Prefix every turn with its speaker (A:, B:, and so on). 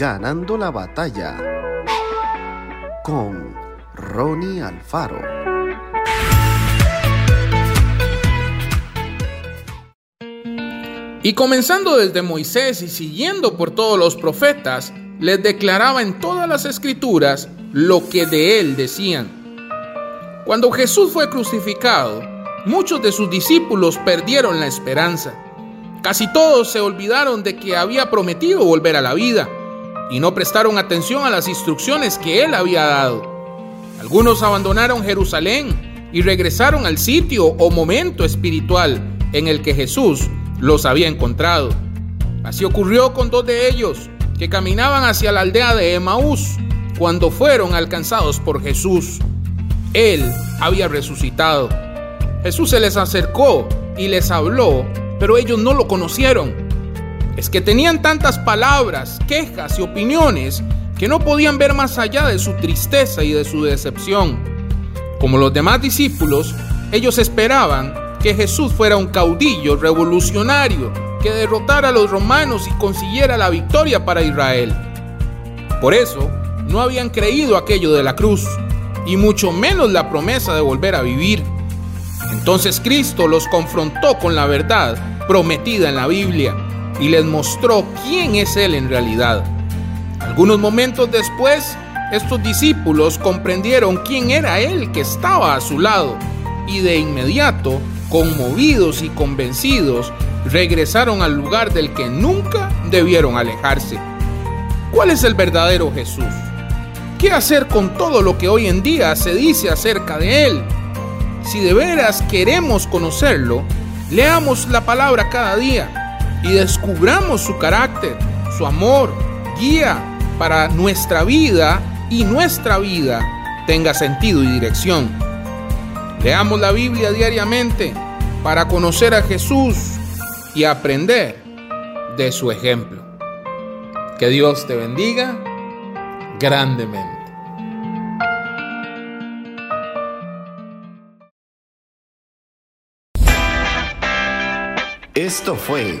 A: Ganando la batalla con Ronnie Alfaro.
B: Y comenzando desde Moisés y siguiendo por todos los profetas, les declaraba en todas las escrituras lo que de él decían. Cuando Jesús fue crucificado, muchos de sus discípulos perdieron la esperanza. Casi todos se olvidaron de que había prometido volver a la vida y no prestaron atención a las instrucciones que él había dado. Algunos abandonaron Jerusalén y regresaron al sitio o momento espiritual en el que Jesús los había encontrado. Así ocurrió con dos de ellos que caminaban hacia la aldea de Emaús cuando fueron alcanzados por Jesús. Él había resucitado. Jesús se les acercó y les habló pero ellos no lo conocieron. Es que tenían tantas palabras, quejas y opiniones que no podían ver más allá de su tristeza y de su decepción. Como los demás discípulos, ellos esperaban que Jesús fuera un caudillo revolucionario que derrotara a los romanos y consiguiera la victoria para Israel. Por eso, no habían creído aquello de la cruz, y mucho menos la promesa de volver a vivir. Entonces Cristo los confrontó con la verdad prometida en la Biblia y les mostró quién es Él en realidad. Algunos momentos después, estos discípulos comprendieron quién era Él que estaba a su lado y de inmediato, conmovidos y convencidos, regresaron al lugar del que nunca debieron alejarse. ¿Cuál es el verdadero Jesús? ¿Qué hacer con todo lo que hoy en día se dice acerca de Él? Si de veras queremos conocerlo, leamos la palabra cada día y descubramos su carácter, su amor, guía para nuestra vida y nuestra vida tenga sentido y dirección. Leamos la Biblia diariamente para conocer a Jesús y aprender de su ejemplo. Que Dios te bendiga grandemente.
A: Esto fue